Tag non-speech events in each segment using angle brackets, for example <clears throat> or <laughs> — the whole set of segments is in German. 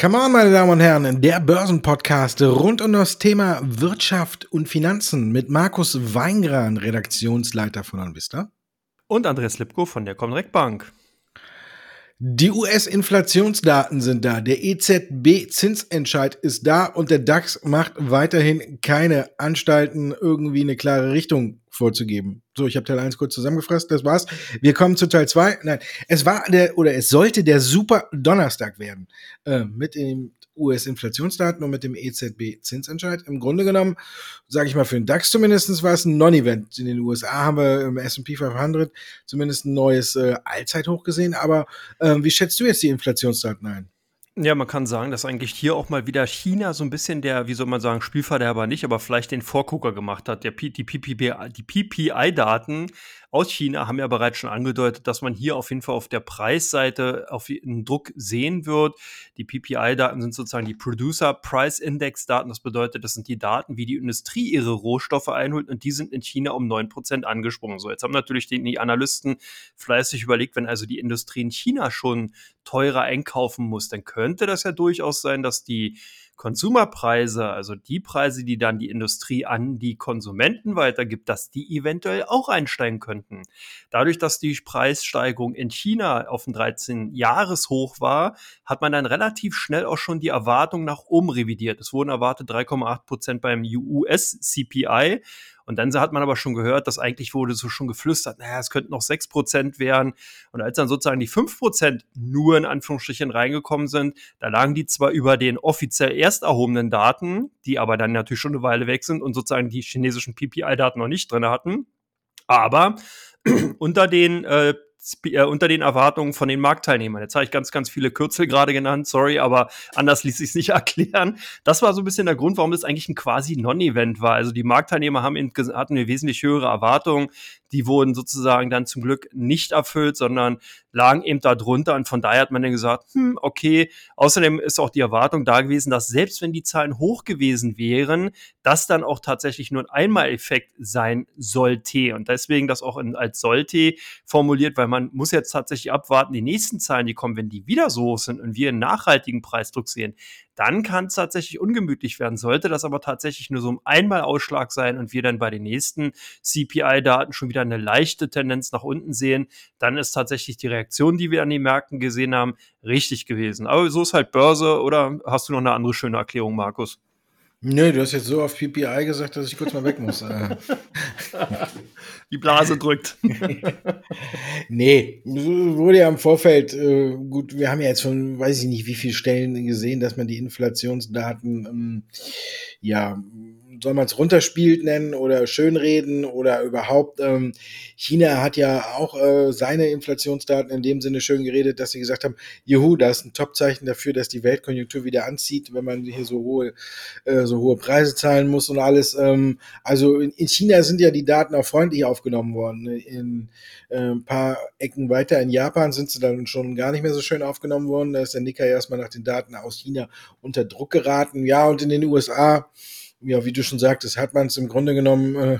Come on, meine Damen und Herren, der Börsenpodcast rund um das Thema Wirtschaft und Finanzen mit Markus Weingran, Redaktionsleiter von Anvista. Und Andreas Lipko von der Comdirect Bank. Die US-Inflationsdaten sind da, der EZB-Zinsentscheid ist da und der DAX macht weiterhin keine Anstalten, irgendwie eine klare Richtung vorzugeben. So, ich habe Teil 1 kurz zusammengefasst, das war's. Wir kommen zu Teil 2. Nein, es war der oder es sollte der Super Donnerstag werden. Äh, mit dem US-Inflationsdaten und mit dem EZB-Zinsentscheid. Im Grunde genommen, sage ich mal, für den DAX zumindest war es ein Non-Event. In den USA haben wir im S&P 500 zumindest ein neues äh, Allzeithoch gesehen. Aber äh, wie schätzt du jetzt die Inflationsdaten ein? Ja, man kann sagen, dass eigentlich hier auch mal wieder China so ein bisschen der, wie soll man sagen, Spielverderber nicht, aber vielleicht den Vorgucker gemacht hat. Der, die PPI-Daten aus China haben ja bereits schon angedeutet, dass man hier auf jeden Fall auf der Preisseite auf einen Druck sehen wird. Die PPI-Daten sind sozusagen die Producer Price Index Daten. Das bedeutet, das sind die Daten, wie die Industrie ihre Rohstoffe einholt und die sind in China um 9% angesprungen. So, jetzt haben natürlich die, die Analysten fleißig überlegt, wenn also die Industrie in China schon teurer einkaufen muss, dann könnte das ja durchaus sein, dass die Konsumerpreise, also die Preise, die dann die Industrie an die Konsumenten weitergibt, dass die eventuell auch einsteigen könnten. Dadurch, dass die Preissteigerung in China auf ein 13-Jahres-Hoch war, hat man dann relativ schnell auch schon die Erwartung nach oben revidiert. Es wurden erwartet 3,8 Prozent beim US-CPI und dann hat man aber schon gehört, dass eigentlich wurde so schon geflüstert, naja, es könnten noch 6% werden. Und als dann sozusagen die 5% nur in Anführungsstrichen reingekommen sind, da lagen die zwar über den offiziell erst erhobenen Daten, die aber dann natürlich schon eine Weile weg sind und sozusagen die chinesischen PPI-Daten noch nicht drin hatten, aber <clears throat> unter den äh, äh, unter den Erwartungen von den Marktteilnehmern. Jetzt habe ich ganz, ganz viele Kürzel gerade genannt, sorry, aber anders ließ sich es nicht <laughs> erklären. Das war so ein bisschen der Grund, warum das eigentlich ein quasi Non-Event war. Also die Marktteilnehmer haben hatten eine wesentlich höhere Erwartung die wurden sozusagen dann zum Glück nicht erfüllt, sondern lagen eben da drunter. Und von daher hat man dann gesagt, hm, okay, außerdem ist auch die Erwartung da gewesen, dass selbst wenn die Zahlen hoch gewesen wären, das dann auch tatsächlich nur ein Einmaleffekt sein sollte. Und deswegen das auch in, als sollte formuliert, weil man muss jetzt tatsächlich abwarten, die nächsten Zahlen, die kommen, wenn die wieder so hoch sind und wir einen nachhaltigen Preisdruck sehen, dann kann es tatsächlich ungemütlich werden. Sollte das aber tatsächlich nur so ein Einmalausschlag sein und wir dann bei den nächsten CPI-Daten schon wieder eine leichte Tendenz nach unten sehen, dann ist tatsächlich die Reaktion, die wir an den Märkten gesehen haben, richtig gewesen. Aber so ist halt Börse oder hast du noch eine andere schöne Erklärung, Markus? Nö, du hast jetzt so auf PPI gesagt, dass ich kurz mal weg muss. Äh. Die Blase drückt. <laughs> nee, wurde ja im Vorfeld, äh, gut, wir haben ja jetzt schon, weiß ich nicht, wie viele Stellen gesehen, dass man die Inflationsdaten, ähm, ja, soll man es runterspielt nennen oder schönreden oder überhaupt. Ähm, China hat ja auch äh, seine Inflationsdaten in dem Sinne schön geredet, dass sie gesagt haben, juhu, da ist ein Topzeichen dafür, dass die Weltkonjunktur wieder anzieht, wenn man hier so hohe, äh, so hohe Preise zahlen muss und alles. Ähm, also in, in, China sind ja die Daten auch freundlich aufgenommen worden. In äh, ein paar Ecken weiter in Japan sind sie dann schon gar nicht mehr so schön aufgenommen worden. Da ist der Nikkei erstmal nach den Daten aus China unter Druck geraten. Ja, und in den USA ja, wie du schon sagtest, hat man es im Grunde genommen, äh,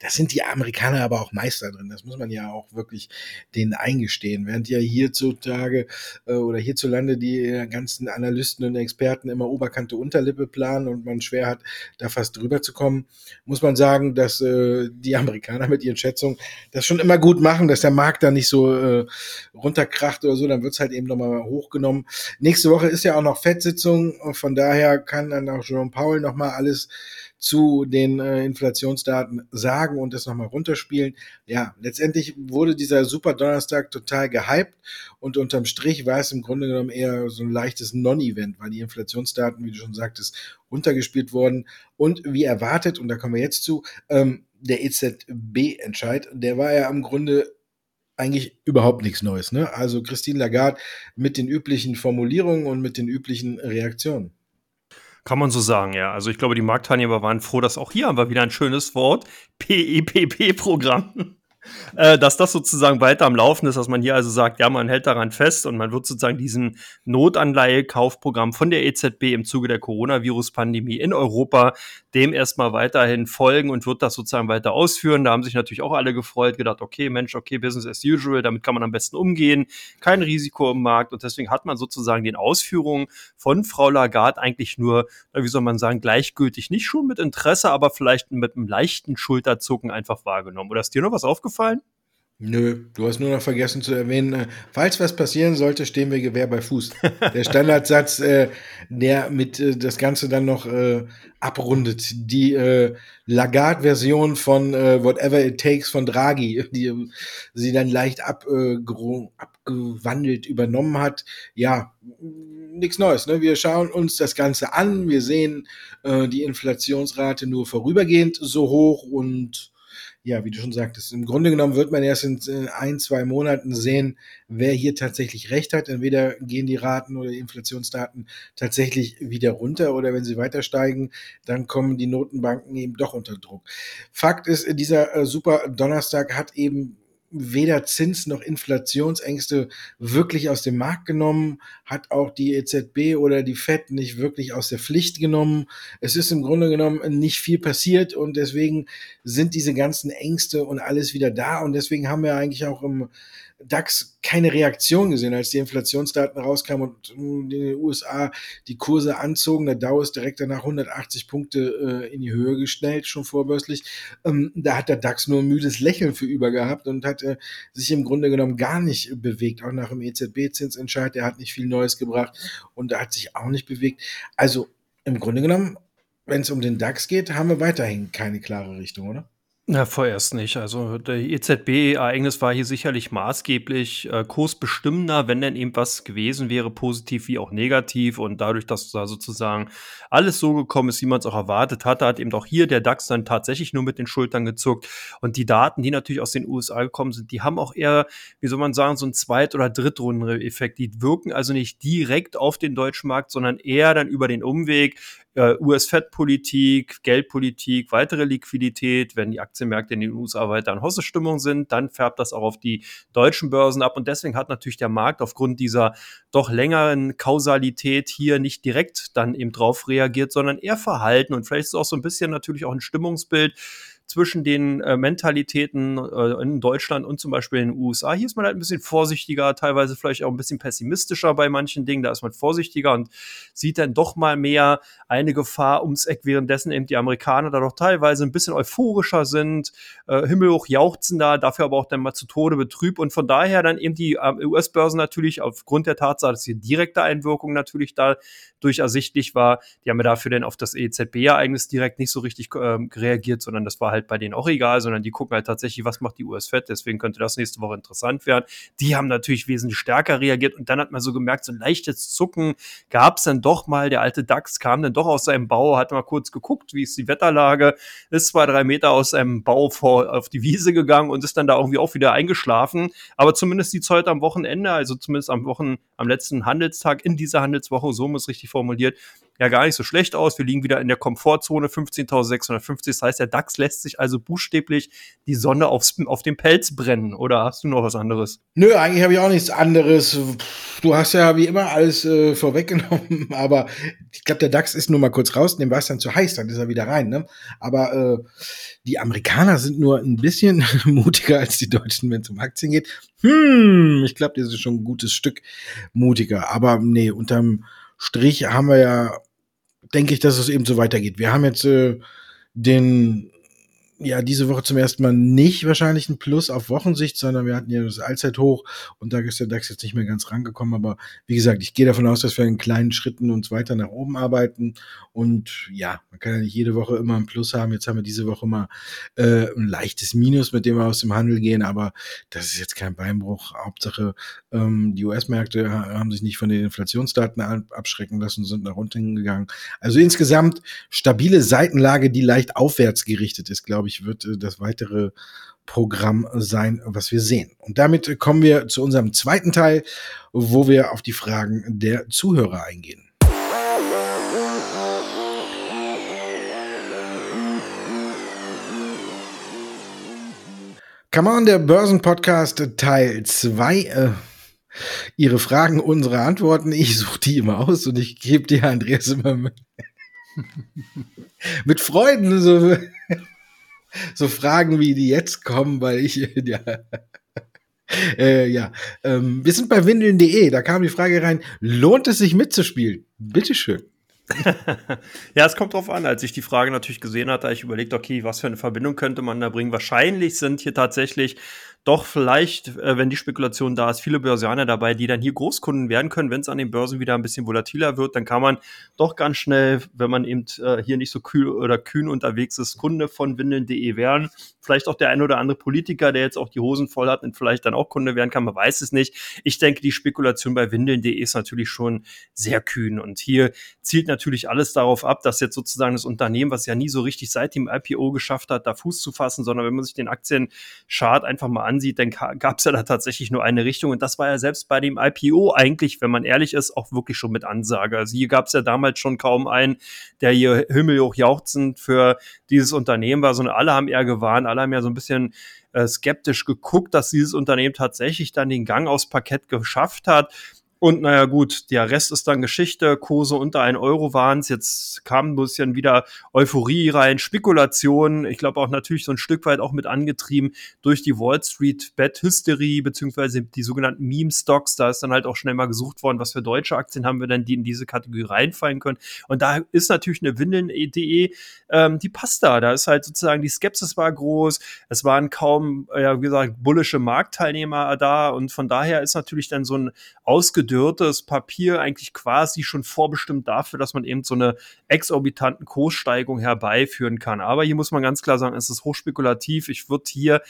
da sind die Amerikaner aber auch Meister drin. Das muss man ja auch wirklich denen eingestehen. Während ja hierzutage äh, oder hierzulande die ganzen Analysten und Experten immer Oberkante Unterlippe planen und man schwer hat, da fast drüber zu kommen, muss man sagen, dass äh, die Amerikaner mit ihren Schätzungen das schon immer gut machen, dass der Markt da nicht so äh, runterkracht oder so, dann wird's halt eben nochmal hochgenommen. Nächste Woche ist ja auch noch Fettsitzung, von daher kann dann auch Jerome Powell nochmal alles zu den äh, Inflationsdaten sagen und das nochmal runterspielen. Ja, letztendlich wurde dieser Super Donnerstag total gehypt und unterm Strich war es im Grunde genommen eher so ein leichtes Non-Event, weil die Inflationsdaten, wie du schon sagtest, runtergespielt wurden und wie erwartet, und da kommen wir jetzt zu, ähm, der EZB-Entscheid, der war ja im Grunde eigentlich überhaupt nichts Neues. Ne? Also Christine Lagarde mit den üblichen Formulierungen und mit den üblichen Reaktionen. Kann man so sagen, ja. Also ich glaube, die Marktteilnehmer waren froh, dass auch hier haben wir wieder ein schönes Wort, PEPP-Programm. Äh, dass das sozusagen weiter am Laufen ist, dass man hier also sagt, ja, man hält daran fest und man wird sozusagen diesen Notanleihekaufprogramm von der EZB im Zuge der Coronavirus-Pandemie in Europa dem erstmal weiterhin folgen und wird das sozusagen weiter ausführen. Da haben sich natürlich auch alle gefreut, gedacht, okay, Mensch, okay, Business as usual, damit kann man am besten umgehen, kein Risiko im Markt und deswegen hat man sozusagen den Ausführungen von Frau Lagarde eigentlich nur, wie soll man sagen, gleichgültig, nicht schon mit Interesse, aber vielleicht mit einem leichten Schulterzucken einfach wahrgenommen. Oder ist dir noch was aufgefallen? Nö, du hast nur noch vergessen zu erwähnen, äh, falls was passieren sollte, stehen wir Gewehr bei Fuß. Der Standardsatz, äh, der mit äh, das Ganze dann noch äh, abrundet. Die äh, Lagarde-Version von äh, Whatever It Takes von Draghi, <laughs> die sie dann leicht ab, äh, abgewandelt übernommen hat. Ja, nichts Neues. Ne? Wir schauen uns das Ganze an. Wir sehen äh, die Inflationsrate nur vorübergehend so hoch und ja, wie du schon sagtest, im Grunde genommen wird man erst in ein, zwei Monaten sehen, wer hier tatsächlich recht hat. Entweder gehen die Raten oder die Inflationsdaten tatsächlich wieder runter oder wenn sie weiter steigen, dann kommen die Notenbanken eben doch unter Druck. Fakt ist, dieser äh, Super Donnerstag hat eben weder Zins noch Inflationsängste wirklich aus dem Markt genommen, hat auch die EZB oder die Fed nicht wirklich aus der Pflicht genommen. Es ist im Grunde genommen nicht viel passiert und deswegen sind diese ganzen Ängste und alles wieder da und deswegen haben wir eigentlich auch im DAX keine Reaktion gesehen, als die Inflationsdaten rauskamen und in den USA die Kurse anzogen. Der Dow ist direkt danach 180 Punkte äh, in die Höhe geschnellt, schon vorbörslich. Ähm, da hat der DAX nur ein müdes Lächeln für über gehabt und hat äh, sich im Grunde genommen gar nicht bewegt. Auch nach dem EZB-Zinsentscheid, der hat nicht viel Neues gebracht und da hat sich auch nicht bewegt. Also im Grunde genommen, wenn es um den DAX geht, haben wir weiterhin keine klare Richtung, oder? Na, vorerst nicht. Also, der EZB-Ereignis war hier sicherlich maßgeblich, äh, kursbestimmender, wenn denn eben was gewesen wäre, positiv wie auch negativ. Und dadurch, dass da sozusagen alles so gekommen ist, wie man es auch erwartet hatte, hat eben auch hier der DAX dann tatsächlich nur mit den Schultern gezuckt. Und die Daten, die natürlich aus den USA gekommen sind, die haben auch eher, wie soll man sagen, so einen Zweit- oder Drittrunden-Effekt. Die wirken also nicht direkt auf den deutschen Markt, sondern eher dann über den Umweg äh, US-Fed-Politik, Geldpolitik, weitere Liquidität, wenn die Aktienmärkte in den USA weiter in Hossestimmung sind, dann färbt das auch auf die deutschen Börsen ab. Und deswegen hat natürlich der Markt aufgrund dieser doch längeren Kausalität hier nicht direkt dann eben drauf reagiert, sondern eher verhalten. Und vielleicht ist es auch so ein bisschen natürlich auch ein Stimmungsbild zwischen den äh, Mentalitäten äh, in Deutschland und zum Beispiel in den USA. Hier ist man halt ein bisschen vorsichtiger, teilweise vielleicht auch ein bisschen pessimistischer bei manchen Dingen. Da ist man vorsichtiger und sieht dann doch mal mehr eine Gefahr ums Eck, währenddessen eben die Amerikaner da doch teilweise ein bisschen euphorischer sind, äh, himmelhoch jauchzender, dafür aber auch dann mal zu Tode betrübt und von daher dann eben die äh, US-Börsen natürlich aufgrund der Tatsache, dass hier direkte Einwirkung natürlich da durch ersichtlich war, die haben ja dafür dann auf das EZB-Ereignis direkt nicht so richtig äh, reagiert, sondern das war halt bei denen auch egal, sondern die gucken halt tatsächlich, was macht die US-Fed, deswegen könnte das nächste Woche interessant werden. Die haben natürlich wesentlich stärker reagiert und dann hat man so gemerkt, so ein leichtes Zucken gab es dann doch mal, der alte DAX kam dann doch aus seinem Bau, hat mal kurz geguckt, wie ist die Wetterlage, ist zwei, drei Meter aus seinem Bau vor, auf die Wiese gegangen und ist dann da irgendwie auch wieder eingeschlafen, aber zumindest die heute am Wochenende, also zumindest am Wochen, am letzten Handelstag in dieser Handelswoche, so muss richtig formuliert, ja gar nicht so schlecht aus. Wir liegen wieder in der Komfortzone 15.650. Das heißt, der DAX lässt sich also buchstäblich die Sonne aufs, auf den Pelz brennen. Oder hast du noch was anderes? Nö, eigentlich habe ich auch nichts anderes. Du hast ja wie immer alles äh, vorweggenommen. <laughs> Aber ich glaube, der DAX ist nur mal kurz raus. Dem war es dann zu heiß. Dann ist er wieder rein. Ne? Aber äh, die Amerikaner sind nur ein bisschen <laughs> mutiger als die Deutschen, wenn es um Aktien geht. Hm, ich glaube, das ist schon ein gutes Stück mutiger. Aber nee, unterm Strich haben wir ja, denke ich, dass es eben so weitergeht. Wir haben jetzt äh, den ja diese Woche zum ersten Mal nicht wahrscheinlich ein Plus auf Wochensicht, sondern wir hatten ja das Allzeithoch und da ist der DAX jetzt nicht mehr ganz rangekommen. Aber wie gesagt, ich gehe davon aus, dass wir in kleinen Schritten uns weiter nach oben arbeiten. Und ja, man kann ja nicht jede Woche immer ein Plus haben. Jetzt haben wir diese Woche mal äh, ein leichtes Minus, mit dem wir aus dem Handel gehen, aber das ist jetzt kein Beinbruch. Hauptsache, ähm, die US-Märkte haben sich nicht von den Inflationsdaten abschrecken lassen, sind nach unten gegangen. Also insgesamt stabile Seitenlage, die leicht aufwärts gerichtet ist, glaube ich ich, wird äh, das weitere Programm sein, was wir sehen. Und damit kommen wir zu unserem zweiten Teil, wo wir auf die Fragen der Zuhörer eingehen. Come on, der Börsenpodcast Teil 2. Äh, Ihre Fragen, unsere Antworten. Ich suche die immer aus und ich gebe dir, Andreas, immer mit, <laughs> mit Freuden so, so Fragen, wie die jetzt kommen, weil ich, <laughs> ja, äh, ja. Ähm, wir sind bei windeln.de, da kam die Frage rein, lohnt es sich mitzuspielen? Bitteschön. <laughs> ja, es kommt drauf an. Als ich die Frage natürlich gesehen hatte, ich überlegt, okay, was für eine Verbindung könnte man da bringen? Wahrscheinlich sind hier tatsächlich doch vielleicht, äh, wenn die Spekulation da ist, viele Börsianer dabei, die dann hier Großkunden werden können. Wenn es an den Börsen wieder ein bisschen volatiler wird, dann kann man doch ganz schnell, wenn man eben äh, hier nicht so kühl oder kühn unterwegs ist, Kunde von windeln.de werden. Vielleicht auch der ein oder andere Politiker, der jetzt auch die Hosen voll hat und vielleicht dann auch Kunde werden kann, man weiß es nicht. Ich denke, die Spekulation bei windeln.de ist natürlich schon sehr kühn und hier zielt natürlich alles darauf ab, dass jetzt sozusagen das Unternehmen, was ja nie so richtig seit dem IPO geschafft hat, da Fuß zu fassen, sondern wenn man sich den Aktienchart einfach mal ansieht, dann gab es ja da tatsächlich nur eine Richtung. Und das war ja selbst bei dem IPO eigentlich, wenn man ehrlich ist, auch wirklich schon mit Ansage. Also hier gab es ja damals schon kaum einen, der hier himmelhoch jauchzend für dieses Unternehmen war, sondern alle haben eher gewarnt, alle haben ja so ein bisschen äh, skeptisch geguckt, dass dieses Unternehmen tatsächlich dann den Gang aufs Parkett geschafft hat. Und naja, gut, der Rest ist dann Geschichte. Kurse unter ein Euro waren es. Jetzt kam ein bisschen wieder Euphorie rein, Spekulation. Ich glaube auch natürlich so ein Stück weit auch mit angetrieben durch die Wall Street Bet Hysterie, beziehungsweise die sogenannten Meme Stocks. Da ist dann halt auch schnell mal gesucht worden, was für deutsche Aktien haben wir denn, die in diese Kategorie reinfallen können. Und da ist natürlich eine Windeln.de, ähm, die passt da. Da ist halt sozusagen die Skepsis war groß. Es waren kaum, ja, wie gesagt, bullische Marktteilnehmer da. Und von daher ist natürlich dann so ein ausgedrückt gedörrtes Papier eigentlich quasi schon vorbestimmt dafür, dass man eben so eine exorbitanten Kurssteigung herbeiführen kann. Aber hier muss man ganz klar sagen, es ist hochspekulativ. Ich würde hier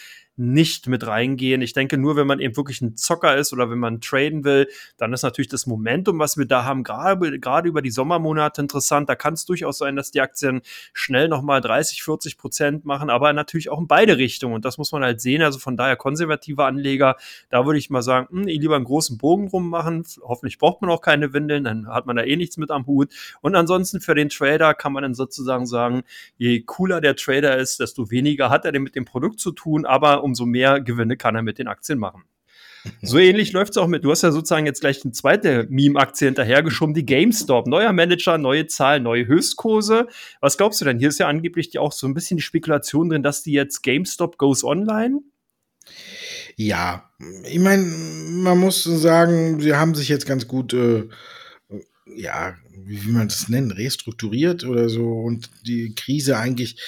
nicht mit reingehen. Ich denke, nur wenn man eben wirklich ein Zocker ist oder wenn man traden will, dann ist natürlich das Momentum, was wir da haben, gerade, gerade über die Sommermonate interessant. Da kann es durchaus sein, dass die Aktien schnell nochmal 30, 40 Prozent machen, aber natürlich auch in beide Richtungen. Und das muss man halt sehen. Also von daher konservative Anleger, da würde ich mal sagen, mh, hm, lieber einen großen Bogen drum machen. Hoffentlich braucht man auch keine Windeln, dann hat man da eh nichts mit am Hut. Und ansonsten für den Trader kann man dann sozusagen sagen, je cooler der Trader ist, desto weniger hat er denn mit dem Produkt zu tun, aber umso mehr Gewinne kann er mit den Aktien machen. <laughs> So ähnlich läuft es auch mit, du hast ja sozusagen jetzt gleich eine zweite Meme-Aktie hinterhergeschoben, die GameStop. Neuer Manager, neue Zahlen, neue Höchstkurse. Was glaubst du denn? Hier ist ja angeblich auch so ein bisschen die Spekulation drin, dass die jetzt GameStop goes online. Ja, ich meine, man muss sagen, sie haben sich jetzt ganz gut, äh, ja, wie will man das nennen, restrukturiert oder so und die Krise eigentlich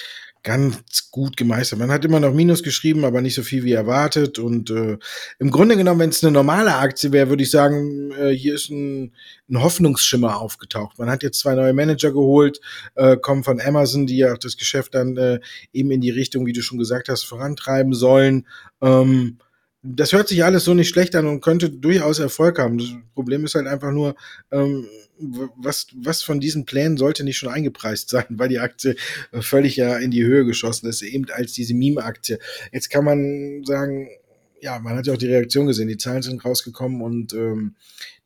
ganz gut gemeistert. Man hat immer noch Minus geschrieben, aber nicht so viel wie erwartet. Und äh, im Grunde genommen, wenn es eine normale Aktie wäre, würde ich sagen, äh, hier ist ein, ein Hoffnungsschimmer aufgetaucht. Man hat jetzt zwei neue Manager geholt, äh, kommen von Amazon, die ja auch das Geschäft dann äh, eben in die Richtung, wie du schon gesagt hast, vorantreiben sollen. Ähm, das hört sich alles so nicht schlecht an und könnte durchaus Erfolg haben. Das Problem ist halt einfach nur, ähm, was, was von diesen Plänen sollte nicht schon eingepreist sein, weil die Aktie völlig ja in die Höhe geschossen ist, eben als diese Meme-Aktie. Jetzt kann man sagen, ja, man hat ja auch die Reaktion gesehen, die Zahlen sind rausgekommen und ähm,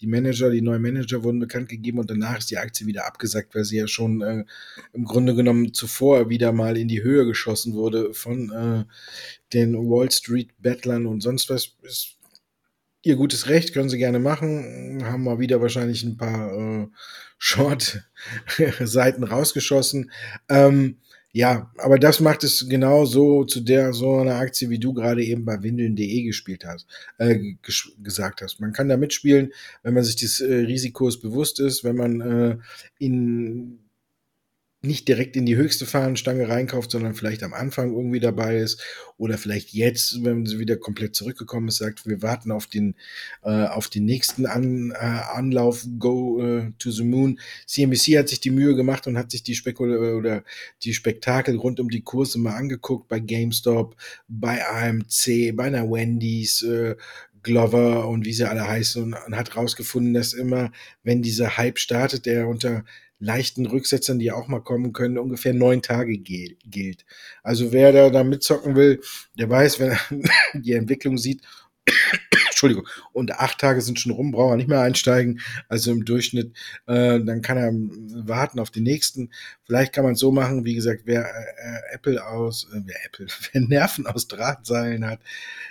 die Manager, die neuen Manager wurden bekannt gegeben und danach ist die Aktie wieder abgesackt, weil sie ja schon äh, im Grunde genommen zuvor wieder mal in die Höhe geschossen wurde von äh, den Wall Street Bettlern und sonst was. Ist ihr gutes Recht, können sie gerne machen. Haben mal wieder wahrscheinlich ein paar äh, <laughs> Short-Seiten rausgeschossen. Ähm, ja, aber das macht es genau so zu der so einer Aktie, wie du gerade eben bei windeln.de gespielt hast, äh, ges gesagt hast. Man kann da mitspielen, wenn man sich des äh, Risikos bewusst ist, wenn man äh, in nicht direkt in die höchste Fahnenstange reinkauft, sondern vielleicht am Anfang irgendwie dabei ist oder vielleicht jetzt, wenn sie wieder komplett zurückgekommen ist, sagt, wir warten auf den äh, auf den nächsten An, äh, Anlauf Go äh, to the Moon. CNBC hat sich die Mühe gemacht und hat sich die Spekul oder die Spektakel rund um die Kurse mal angeguckt bei GameStop, bei AMC, bei einer Wendy's, äh, Glover und wie sie alle heißen und, und hat rausgefunden, dass immer, wenn dieser Hype startet, der unter leichten Rücksetzern, die auch mal kommen können, ungefähr neun Tage gilt. Also wer da, da mitzocken will, der weiß, wenn er <laughs> die Entwicklung sieht, <coughs> Entschuldigung, und acht Tage sind schon rum, braucht er nicht mehr einsteigen, also im Durchschnitt, äh, dann kann er warten auf den nächsten. Vielleicht kann man es so machen, wie gesagt, wer äh, Apple aus, äh, wer Apple, <laughs> wer Nerven aus Drahtseilen hat,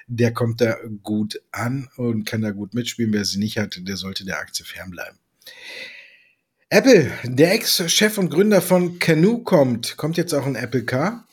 der kommt da gut an und kann da gut mitspielen. Wer sie nicht hat, der sollte der Aktie fernbleiben. Apple, der Ex-Chef und Gründer von Canoe kommt. Kommt jetzt auch ein Apple Car?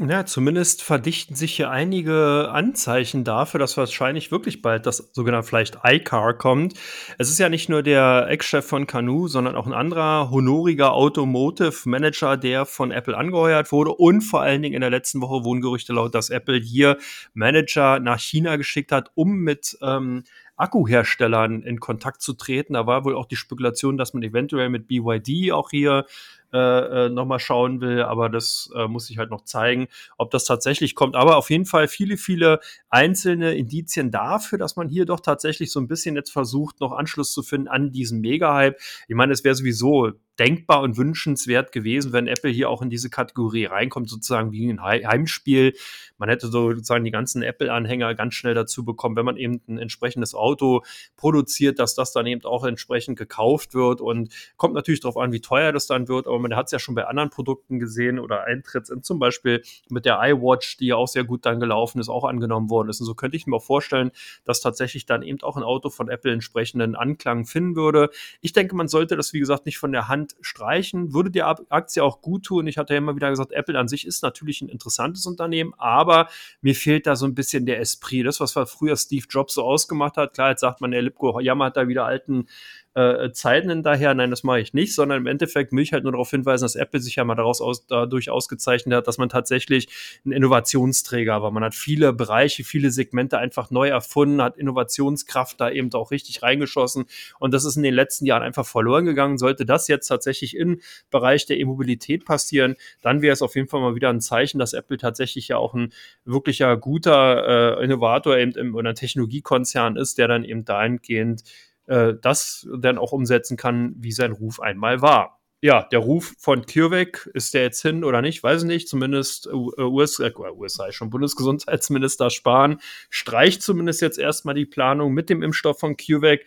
Ja, zumindest verdichten sich hier einige Anzeichen dafür, dass wahrscheinlich wirklich bald das sogenannte vielleicht iCar kommt. Es ist ja nicht nur der Ex-Chef von Canoe, sondern auch ein anderer honoriger Automotive Manager, der von Apple angeheuert wurde. Und vor allen Dingen in der letzten Woche wurden Gerüchte laut, dass Apple hier Manager nach China geschickt hat, um mit ähm, Akkuherstellern in Kontakt zu treten. Da war wohl auch die Spekulation, dass man eventuell mit BYD auch hier äh, äh, nochmal schauen will, aber das äh, muss ich halt noch zeigen, ob das tatsächlich kommt. Aber auf jeden Fall viele, viele einzelne Indizien dafür, dass man hier doch tatsächlich so ein bisschen jetzt versucht, noch Anschluss zu finden an diesen Mega-Hype. Ich meine, es wäre sowieso denkbar und wünschenswert gewesen, wenn Apple hier auch in diese Kategorie reinkommt, sozusagen wie ein Heimspiel. Man hätte sozusagen die ganzen Apple-Anhänger ganz schnell dazu bekommen, wenn man eben ein entsprechendes Auto produziert, dass das dann eben auch entsprechend gekauft wird und kommt natürlich darauf an, wie teuer das dann wird, aber man hat es ja schon bei anderen Produkten gesehen oder Eintritts in zum Beispiel mit der iWatch, die ja auch sehr gut dann gelaufen ist, auch angenommen worden ist. Und so könnte ich mir auch vorstellen, dass tatsächlich dann eben auch ein Auto von Apple entsprechenden Anklang finden würde. Ich denke, man sollte das, wie gesagt, nicht von der Hand streichen, würde der Aktie auch gut tun. Ich hatte ja immer wieder gesagt, Apple an sich ist natürlich ein interessantes Unternehmen, aber mir fehlt da so ein bisschen der Esprit. Das, was früher Steve Jobs so ausgemacht hat. Klar, jetzt sagt man, der Lipko jammert da wieder alten äh, Zeiten hinterher. Nein, das mache ich nicht, sondern im Endeffekt will ich halt nur darauf hinweisen, dass Apple sich ja mal daraus aus, dadurch ausgezeichnet hat, dass man tatsächlich ein Innovationsträger war. Man hat viele Bereiche, viele Segmente einfach neu erfunden, hat Innovationskraft da eben auch richtig reingeschossen und das ist in den letzten Jahren einfach verloren gegangen. Sollte das jetzt tatsächlich im Bereich der E-Mobilität passieren, dann wäre es auf jeden Fall mal wieder ein Zeichen, dass Apple tatsächlich ja auch ein wirklicher guter äh, Innovator eben im, oder Technologiekonzern ist, der dann eben dahingehend äh, das dann auch umsetzen kann, wie sein Ruf einmal war. Ja, der Ruf von CureVac, ist der jetzt hin oder nicht, weiß ich nicht. Zumindest US, äh, USA schon Bundesgesundheitsminister Spahn streicht zumindest jetzt erstmal die Planung mit dem Impfstoff von CureVac.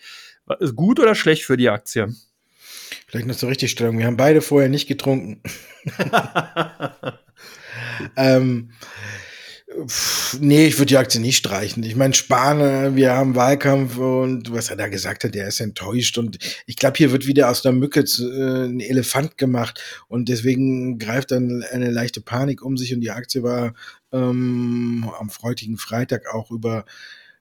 Gut oder schlecht für die Aktie? Vielleicht noch zur Richtigstellung. Wir haben beide vorher nicht getrunken. <laughs> <laughs> ähm, Nee, ich würde die Aktie nicht streichen. Ich meine, Spahn, wir haben Wahlkampf und was er da gesagt hat, der ist enttäuscht. Und ich glaube, hier wird wieder aus der Mücke zu, äh, ein Elefant gemacht. Und deswegen greift dann eine leichte Panik um sich. Und die Aktie war ähm, am freutigen Freitag auch über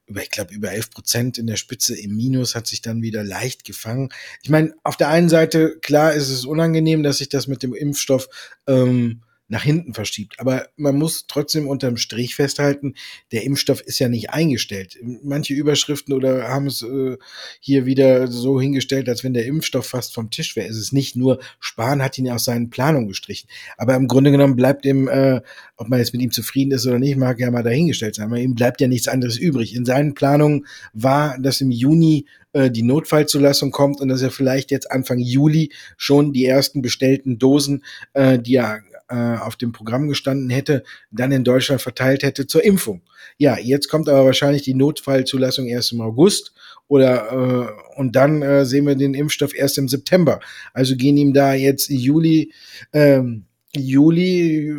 über, ich glaube, über 11 Prozent in der Spitze im Minus, hat sich dann wieder leicht gefangen. Ich meine, auf der einen Seite, klar ist es unangenehm, dass sich das mit dem Impfstoff ähm, nach hinten verschiebt. Aber man muss trotzdem unterm Strich festhalten, der Impfstoff ist ja nicht eingestellt. Manche Überschriften oder haben es äh, hier wieder so hingestellt, als wenn der Impfstoff fast vom Tisch wäre. Es ist nicht nur, Spahn hat ihn aus seinen Planungen gestrichen. Aber im Grunde genommen bleibt ihm, äh, ob man jetzt mit ihm zufrieden ist oder nicht, mag ja mal dahingestellt sein. Aber ihm bleibt ja nichts anderes übrig. In seinen Planungen war, dass im Juni äh, die Notfallzulassung kommt und dass er vielleicht jetzt Anfang Juli schon die ersten bestellten Dosen, äh, die er äh, auf dem Programm gestanden hätte, dann in Deutschland verteilt hätte zur Impfung. Ja, jetzt kommt aber wahrscheinlich die Notfallzulassung erst im August oder äh, und dann äh, sehen wir den Impfstoff erst im September. Also gehen ihm da jetzt Juli, ähm, Juli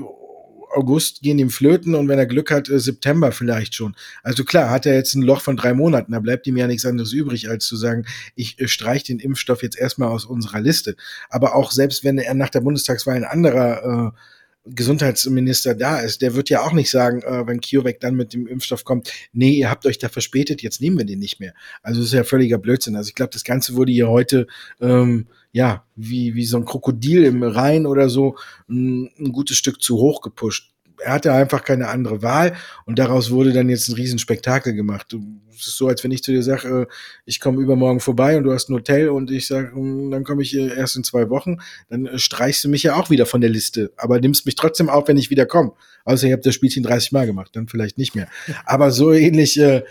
August gehen ihm flöten und wenn er Glück hat, äh, September vielleicht schon. Also klar, hat er jetzt ein Loch von drei Monaten, da bleibt ihm ja nichts anderes übrig, als zu sagen, ich äh, streiche den Impfstoff jetzt erstmal aus unserer Liste. Aber auch selbst wenn er nach der Bundestagswahl ein anderer äh, Gesundheitsminister da ist, der wird ja auch nicht sagen, äh, wenn CureVac dann mit dem Impfstoff kommt, nee, ihr habt euch da verspätet, jetzt nehmen wir den nicht mehr. Also das ist ja völliger Blödsinn. Also ich glaube, das Ganze wurde hier heute ähm, ja wie wie so ein Krokodil im Rhein oder so ein, ein gutes Stück zu hoch gepusht er hatte einfach keine andere Wahl und daraus wurde dann jetzt ein Riesenspektakel gemacht. Es ist so, als wenn ich zu dir sage, äh, ich komme übermorgen vorbei und du hast ein Hotel und ich sage, hm, dann komme ich äh, erst in zwei Wochen, dann äh, streichst du mich ja auch wieder von der Liste, aber nimmst mich trotzdem auf, wenn ich wieder komme. Außer ich habe das Spielchen 30 Mal gemacht, dann vielleicht nicht mehr. Aber so ähnlich äh,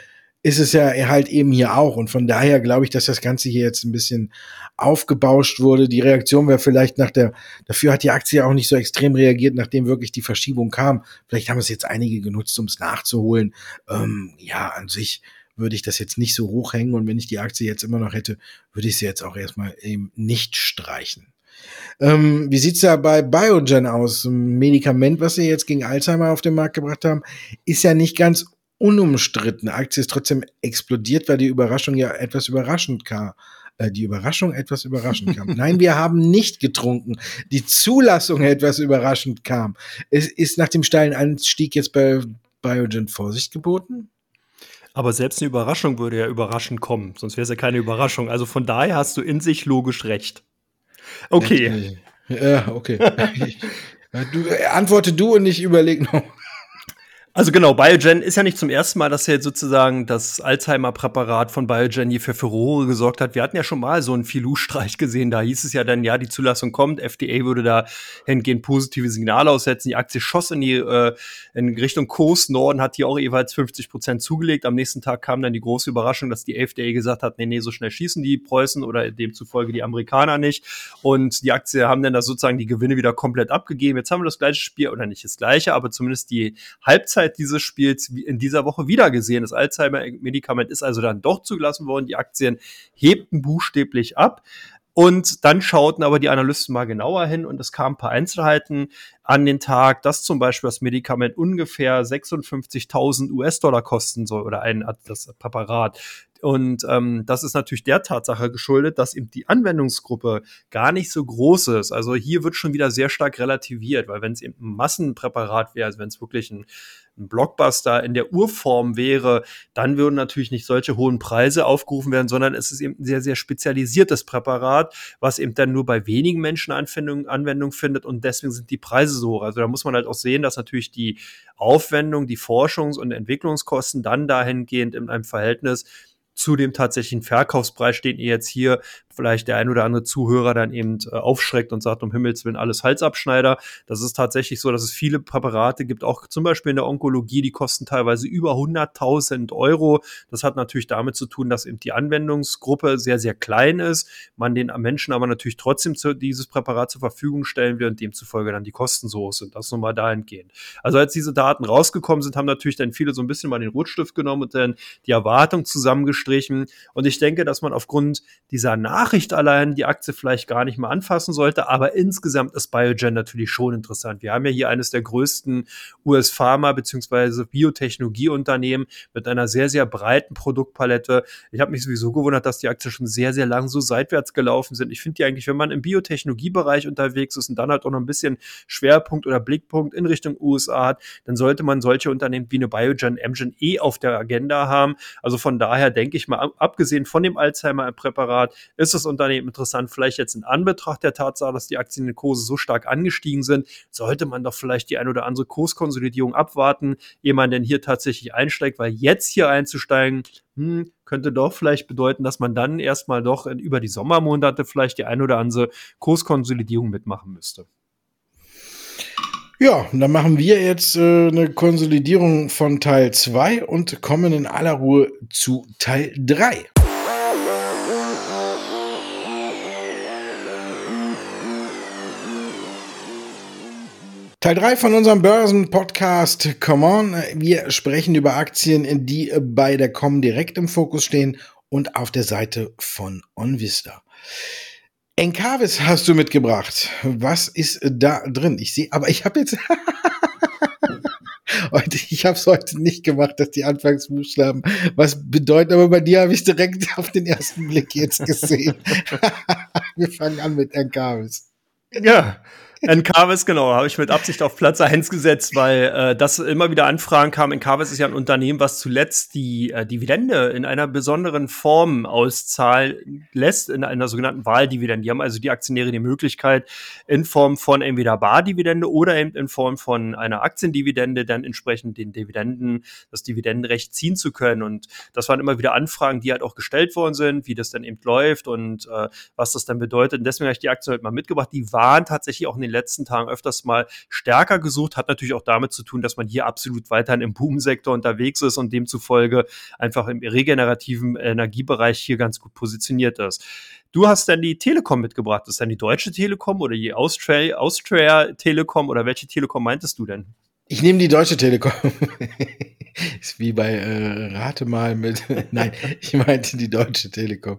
ist es ja halt eben hier auch. Und von daher glaube ich, dass das Ganze hier jetzt ein bisschen aufgebauscht wurde. Die Reaktion wäre vielleicht nach der, dafür hat die Aktie auch nicht so extrem reagiert, nachdem wirklich die Verschiebung kam. Vielleicht haben es jetzt einige genutzt, um es nachzuholen. Ähm, ja, an sich würde ich das jetzt nicht so hoch hängen und wenn ich die Aktie jetzt immer noch hätte, würde ich sie jetzt auch erstmal eben nicht streichen. Ähm, wie sieht's da bei Biogen aus? Ein Medikament, was sie jetzt gegen Alzheimer auf den Markt gebracht haben, ist ja nicht ganz unumstritten. Aktie ist trotzdem explodiert, weil die Überraschung ja etwas überraschend kam. Äh, die Überraschung etwas überraschend kam. <laughs> Nein, wir haben nicht getrunken. Die Zulassung etwas überraschend kam. Es ist nach dem steilen Anstieg jetzt bei Biogen Vorsicht geboten? Aber selbst eine Überraschung würde ja überraschend kommen, sonst wäre es ja keine Überraschung. Also von daher hast du in sich logisch recht. Okay. <laughs> Ja, okay. du, antworte du und ich überlege noch. Also genau, Biogen ist ja nicht zum ersten Mal, dass jetzt sozusagen das Alzheimer-Präparat von Biogen hier für Furore gesorgt hat. Wir hatten ja schon mal so einen Filou-Streich gesehen. Da hieß es ja dann, ja, die Zulassung kommt, FDA würde da hingehend positive Signale aussetzen. Die Aktie schoss in die äh, in Richtung Coast Norden, hat hier auch jeweils 50 Prozent zugelegt. Am nächsten Tag kam dann die große Überraschung, dass die FDA gesagt hat, nee, nee, so schnell schießen die Preußen oder demzufolge die Amerikaner nicht. Und die Aktie haben dann da sozusagen die Gewinne wieder komplett abgegeben. Jetzt haben wir das gleiche Spiel, oder nicht das gleiche, aber zumindest die Halbzeit Halbzeit dieses Spiels in dieser Woche wieder gesehen. Das Alzheimer-Medikament ist also dann doch zugelassen worden. Die Aktien hebten buchstäblich ab. Und dann schauten aber die Analysten mal genauer hin und es kamen ein paar Einzelheiten an den Tag, dass zum Beispiel das Medikament ungefähr 56.000 US-Dollar kosten soll oder ein das Präparat. Und ähm, das ist natürlich der Tatsache geschuldet, dass eben die Anwendungsgruppe gar nicht so groß ist. Also hier wird schon wieder sehr stark relativiert, weil wenn es eben ein Massenpräparat wäre, also wenn es wirklich ein ein Blockbuster in der Urform wäre, dann würden natürlich nicht solche hohen Preise aufgerufen werden, sondern es ist eben ein sehr, sehr spezialisiertes Präparat, was eben dann nur bei wenigen Menschen Anwendung, Anwendung findet und deswegen sind die Preise so hoch. Also da muss man halt auch sehen, dass natürlich die Aufwendung, die Forschungs- und Entwicklungskosten dann dahingehend in einem Verhältnis zu dem tatsächlichen Verkaufspreis, den ihr jetzt hier vielleicht der ein oder andere Zuhörer dann eben äh, aufschreckt und sagt, um Himmels Willen alles Halsabschneider. Das ist tatsächlich so, dass es viele Präparate gibt, auch zum Beispiel in der Onkologie, die kosten teilweise über 100.000 Euro. Das hat natürlich damit zu tun, dass eben die Anwendungsgruppe sehr, sehr klein ist, man den Menschen aber natürlich trotzdem zu, dieses Präparat zur Verfügung stellen will und demzufolge dann die Kosten so hoch sind. Das nochmal dahingehend. Also als diese Daten rausgekommen sind, haben natürlich dann viele so ein bisschen mal den Rotstift genommen und dann die Erwartung zusammengestrichen. Und ich denke, dass man aufgrund dieser Nach Nachricht allein die Aktie vielleicht gar nicht mal anfassen sollte, aber insgesamt ist Biogen natürlich schon interessant. Wir haben ja hier eines der größten US-Pharma- bzw. Biotechnologieunternehmen mit einer sehr, sehr breiten Produktpalette. Ich habe mich sowieso gewundert, dass die Aktien schon sehr, sehr lang so seitwärts gelaufen sind. Ich finde die eigentlich, wenn man im Biotechnologiebereich unterwegs ist und dann halt auch noch ein bisschen Schwerpunkt oder Blickpunkt in Richtung USA hat, dann sollte man solche Unternehmen wie eine Biogen, Amgen eh auf der Agenda haben. Also von daher denke ich mal, abgesehen von dem Alzheimer-Präparat, ist das Unternehmen interessant. Vielleicht jetzt in Anbetracht der Tatsache, dass die Aktien in Kurse so stark angestiegen sind, sollte man doch vielleicht die ein oder andere Kurskonsolidierung abwarten, ehe man denn hier tatsächlich einsteigt, weil jetzt hier einzusteigen, hm, könnte doch vielleicht bedeuten, dass man dann erstmal doch über die Sommermonate vielleicht die ein oder andere Kurskonsolidierung mitmachen müsste. Ja, dann machen wir jetzt äh, eine Konsolidierung von Teil 2 und kommen in aller Ruhe zu Teil 3. Teil 3 von unserem Börsen-Podcast Come On. Wir sprechen über Aktien, die bei der Comdirect im Fokus stehen und auf der Seite von OnVista. Encarvis hast du mitgebracht. Was ist da drin? Ich sehe, aber ich habe jetzt <laughs> heute, ich habe es heute nicht gemacht, dass die Anfangsbuchstaben was bedeuten, aber bei dir habe ich direkt <laughs> auf den ersten Blick jetzt gesehen. <laughs> Wir fangen an mit Encarvis. Ja, Encarvis, genau, habe ich mit Absicht auf Platz 1 gesetzt, weil äh, das immer wieder Anfragen kam. Encarvis ist ja ein Unternehmen, was zuletzt die äh, Dividende in einer besonderen Form auszahlen lässt, in einer sogenannten Wahldividende. Die haben also die Aktionäre die Möglichkeit, in Form von entweder Bardividende oder eben in Form von einer Aktiendividende dann entsprechend den Dividenden, das Dividendenrecht ziehen zu können. Und das waren immer wieder Anfragen, die halt auch gestellt worden sind, wie das dann eben läuft und äh, was das dann bedeutet. Und deswegen habe ich die Aktien heute mal mitgebracht. Die waren tatsächlich auch in den letzten Tagen öfters mal stärker gesucht. Hat natürlich auch damit zu tun, dass man hier absolut weiterhin im Boomsektor unterwegs ist und demzufolge einfach im regenerativen Energiebereich hier ganz gut positioniert ist. Du hast dann die Telekom mitgebracht. Ist dann die Deutsche Telekom oder die Austria, Austria Telekom oder welche Telekom meintest du denn? Ich nehme die Deutsche Telekom. <laughs> Ist wie bei äh, Rate mal mit. <laughs> Nein, ich meinte die Deutsche Telekom.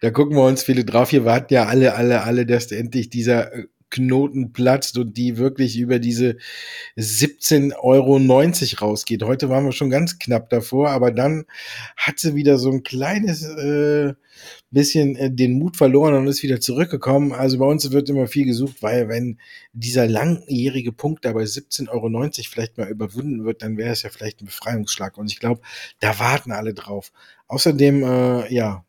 Da gucken wir uns viele drauf. Hier warten ja alle, alle, alle, dass endlich dieser äh, Knoten platzt und die wirklich über diese 17,90 Euro rausgeht. Heute waren wir schon ganz knapp davor, aber dann hat sie wieder so ein kleines äh, bisschen äh, den Mut verloren und ist wieder zurückgekommen. Also bei uns wird immer viel gesucht, weil wenn dieser langjährige Punkt da bei 17,90 Euro vielleicht mal überwunden wird, dann wäre es ja vielleicht ein Befreiungsschlag. Und ich glaube, da warten alle drauf. Außerdem, äh, ja,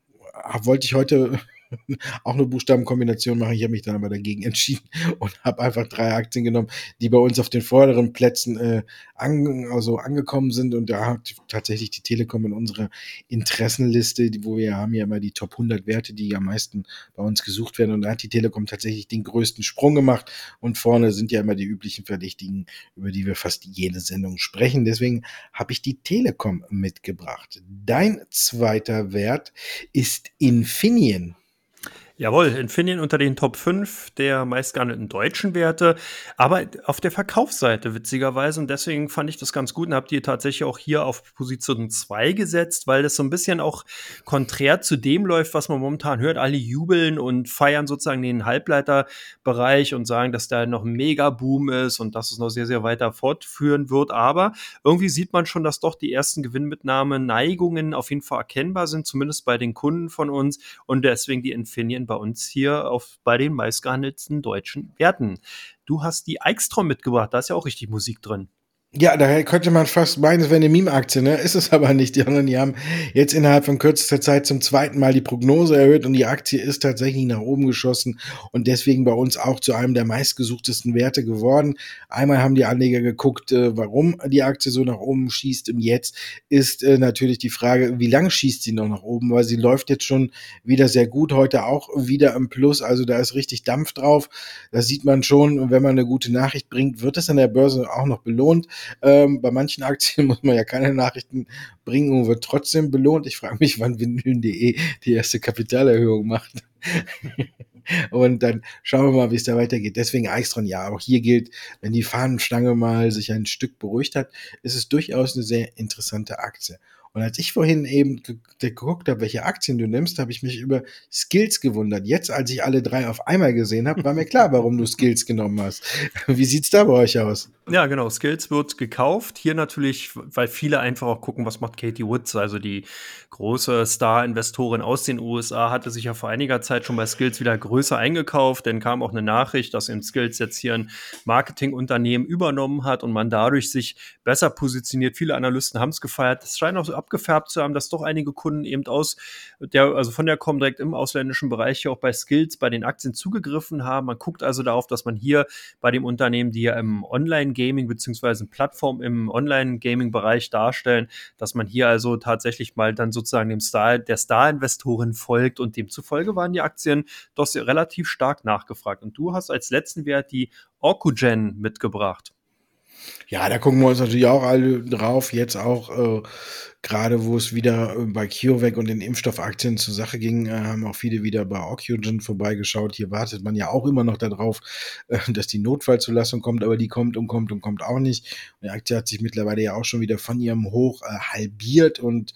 wollte ich heute <laughs> auch eine Buchstabenkombination machen. Ich habe mich dann aber dagegen entschieden <laughs> und habe einfach drei Aktien genommen, die bei uns auf den vorderen Plätzen äh, an, also angekommen sind. Und da hat tatsächlich die Telekom in unserer Interessenliste, wo wir haben ja immer die Top 100 Werte, die am meisten bei uns gesucht werden. Und da hat die Telekom tatsächlich den größten Sprung gemacht. Und vorne sind ja immer die üblichen Verdächtigen, über die wir fast jede Sendung sprechen. Deswegen habe ich die Telekom mitgebracht. Dein zweiter Wert ist Infineon. Jawohl, Infineon unter den Top 5 der meistgehandelten deutschen Werte, aber auf der Verkaufsseite witzigerweise und deswegen fand ich das ganz gut und habe die tatsächlich auch hier auf Position 2 gesetzt, weil das so ein bisschen auch konträr zu dem läuft, was man momentan hört. Alle jubeln und feiern sozusagen den Halbleiterbereich und sagen, dass da noch ein Mega-Boom ist und dass es noch sehr, sehr weiter fortführen wird, aber irgendwie sieht man schon, dass doch die ersten Gewinnmitnahme Neigungen auf jeden Fall erkennbar sind, zumindest bei den Kunden von uns und deswegen die Infineon Serien bei uns hier auf, bei den meistgehandelten deutschen Werten. Du hast die Eichstrom mitgebracht, da ist ja auch richtig Musik drin. Ja, daher könnte man fast meinen, es wäre eine Meme-Aktie, ne? Ist es aber nicht. Die anderen, die haben jetzt innerhalb von kürzester Zeit zum zweiten Mal die Prognose erhöht und die Aktie ist tatsächlich nach oben geschossen und deswegen bei uns auch zu einem der meistgesuchtesten Werte geworden. Einmal haben die Anleger geguckt, äh, warum die Aktie so nach oben schießt und jetzt ist äh, natürlich die Frage, wie lang schießt sie noch nach oben, weil sie läuft jetzt schon wieder sehr gut, heute auch wieder im Plus, also da ist richtig Dampf drauf. Das sieht man schon, wenn man eine gute Nachricht bringt, wird es an der Börse auch noch belohnt. Ähm, bei manchen Aktien <laughs> muss man ja keine Nachrichten bringen und wird trotzdem belohnt. Ich frage mich, wann Windeln.de die erste Kapitalerhöhung macht. <laughs> und dann schauen wir mal, wie es da weitergeht. Deswegen Eichstron, ja, auch hier gilt, wenn die Fahnenstange mal sich ein Stück beruhigt hat, ist es durchaus eine sehr interessante Aktie. Und als ich vorhin eben geguckt habe, welche Aktien du nimmst, habe ich mich über Skills gewundert. Jetzt, als ich alle drei auf einmal gesehen habe, war mir klar, warum du Skills genommen hast. <laughs> Wie sieht's da bei euch aus? Ja, genau. Skills wird gekauft. Hier natürlich, weil viele einfach auch gucken, was macht Katie Woods, also die große Star-Investorin aus den USA, hatte sich ja vor einiger Zeit schon bei Skills wieder größer eingekauft. Denn kam auch eine Nachricht, dass in Skills jetzt hier ein Marketingunternehmen übernommen hat und man dadurch sich besser positioniert. Viele Analysten haben es gefeiert. Es scheint auch so abgefärbt zu haben, dass doch einige Kunden eben aus der, also von der Comdirect im ausländischen Bereich hier auch bei Skills bei den Aktien zugegriffen haben. Man guckt also darauf, dass man hier bei dem Unternehmen, die ja im Online-Gaming beziehungsweise Plattform im Online-Gaming-Bereich darstellen, dass man hier also tatsächlich mal dann sozusagen dem Star, der Star-Investorin folgt und demzufolge waren die Aktien doch relativ stark nachgefragt. Und du hast als letzten Wert die Orkugen mitgebracht. Ja, da gucken wir uns natürlich auch alle drauf. Jetzt auch äh, gerade, wo es wieder äh, bei CureVac und den Impfstoffaktien zur Sache ging, äh, haben auch viele wieder bei Ocugen vorbeigeschaut. Hier wartet man ja auch immer noch darauf, äh, dass die Notfallzulassung kommt, aber die kommt und kommt und kommt auch nicht. Und die Aktie hat sich mittlerweile ja auch schon wieder von ihrem Hoch äh, halbiert und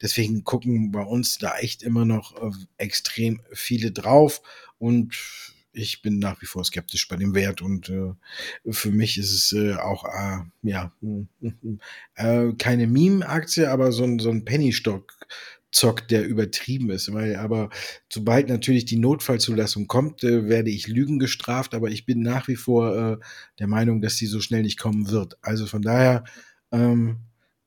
deswegen gucken bei uns da echt immer noch extrem viele drauf und ich bin nach wie vor skeptisch bei dem Wert und äh, für mich ist es äh, auch äh, ja äh, keine Meme-Aktie, aber so ein, so ein Penny-Stock. Zock, der übertrieben ist, weil aber sobald natürlich die Notfallzulassung kommt, äh, werde ich Lügen gestraft, aber ich bin nach wie vor äh, der Meinung, dass sie so schnell nicht kommen wird. Also von daher ähm,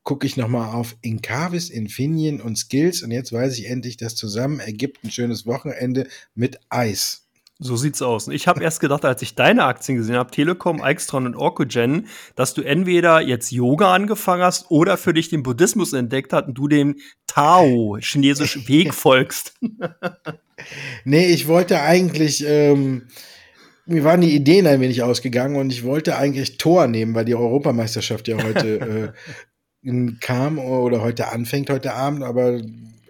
gucke ich nochmal auf Incavis, Infineon und Skills und jetzt weiß ich endlich, dass zusammen ergibt ein schönes Wochenende mit Eis. So sieht's aus. Ich habe erst gedacht, als ich deine Aktien gesehen habe, Telekom, Extron und Orkogen, dass du entweder jetzt Yoga angefangen hast oder für dich den Buddhismus entdeckt hast und du dem Tao, chinesisch <laughs> Weg folgst. nee, ich wollte eigentlich, ähm, mir waren die Ideen ein wenig ausgegangen und ich wollte eigentlich Tor nehmen, weil die Europameisterschaft ja heute <laughs> äh, kam oder heute anfängt, heute Abend, aber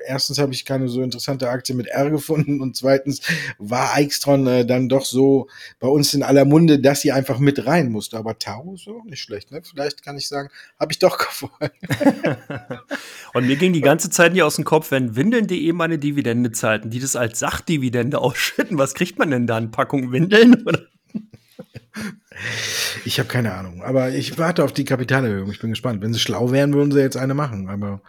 erstens habe ich keine so interessante Aktie mit R gefunden und zweitens war Eichstron äh, dann doch so bei uns in aller Munde, dass sie einfach mit rein musste. Aber Tau ist auch nicht schlecht, ne? Vielleicht kann ich sagen, habe ich doch <laughs> gefunden. <laughs> und mir ging die ganze Zeit nie aus dem Kopf, wenn Windeln.de meine Dividende zahlten, die das als Sachdividende ausschütten, was kriegt man denn da? Eine Packung Windeln? Oder? <laughs> Ich habe keine Ahnung, aber ich warte auf die Kapitalerhöhung. Ich bin gespannt. Wenn sie schlau wären, würden sie jetzt eine machen. Aber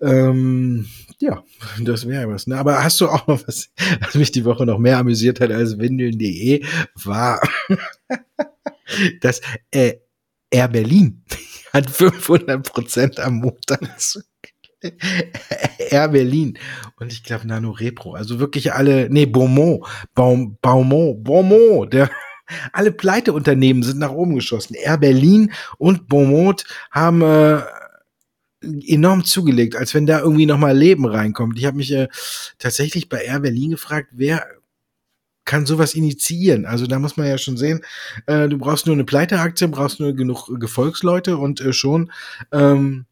ähm, ja, <laughs> das wäre was. Ne? Aber hast du auch noch was, <laughs> was mich die Woche noch mehr amüsiert hat als windeln.de, war, <laughs> dass äh, Air Berlin hat 500 Prozent am Montag. Air Berlin und ich glaube Nano Repro, also wirklich alle, nee, Beaumont, Baum, Baumont, Beaumont, der alle Pleiteunternehmen sind nach oben geschossen. Air Berlin und Beaumont haben äh, enorm zugelegt, als wenn da irgendwie nochmal Leben reinkommt. Ich habe mich äh, tatsächlich bei Air Berlin gefragt, wer kann sowas initiieren? Also da muss man ja schon sehen, äh, du brauchst nur eine Pleiteaktie, brauchst nur genug Gefolgsleute und äh, schon ähm,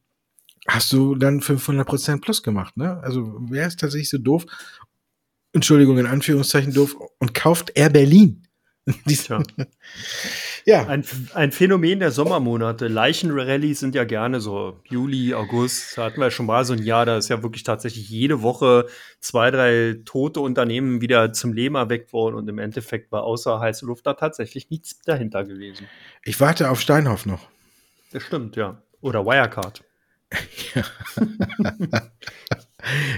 hast du dann 500% plus gemacht. Ne? Also wer ist tatsächlich so doof, Entschuldigung, in Anführungszeichen doof, und kauft Air Berlin? <laughs> Tja. ja. Ein, ein Phänomen der Sommermonate. Leichenrallies sind ja gerne so Juli, August. Da hatten wir schon mal so ein Jahr, da ist ja wirklich tatsächlich jede Woche zwei, drei tote Unternehmen wieder zum Leben erweckt worden und im Endeffekt war außer heiße Luft da tatsächlich nichts dahinter gewesen. Ich warte auf Steinhoff noch. Das stimmt, ja. Oder Wirecard. ja. <laughs>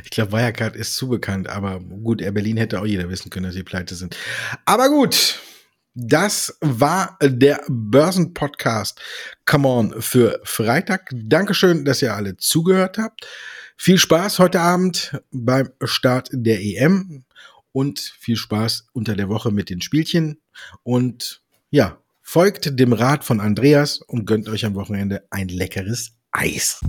Ich glaube, Wirecard ist zu bekannt, aber gut, Air Berlin hätte auch jeder wissen können, dass sie pleite sind. Aber gut, das war der Börsenpodcast Come On für Freitag. Dankeschön, dass ihr alle zugehört habt. Viel Spaß heute Abend beim Start der EM und viel Spaß unter der Woche mit den Spielchen. Und ja, folgt dem Rat von Andreas und gönnt euch am Wochenende ein leckeres Eis.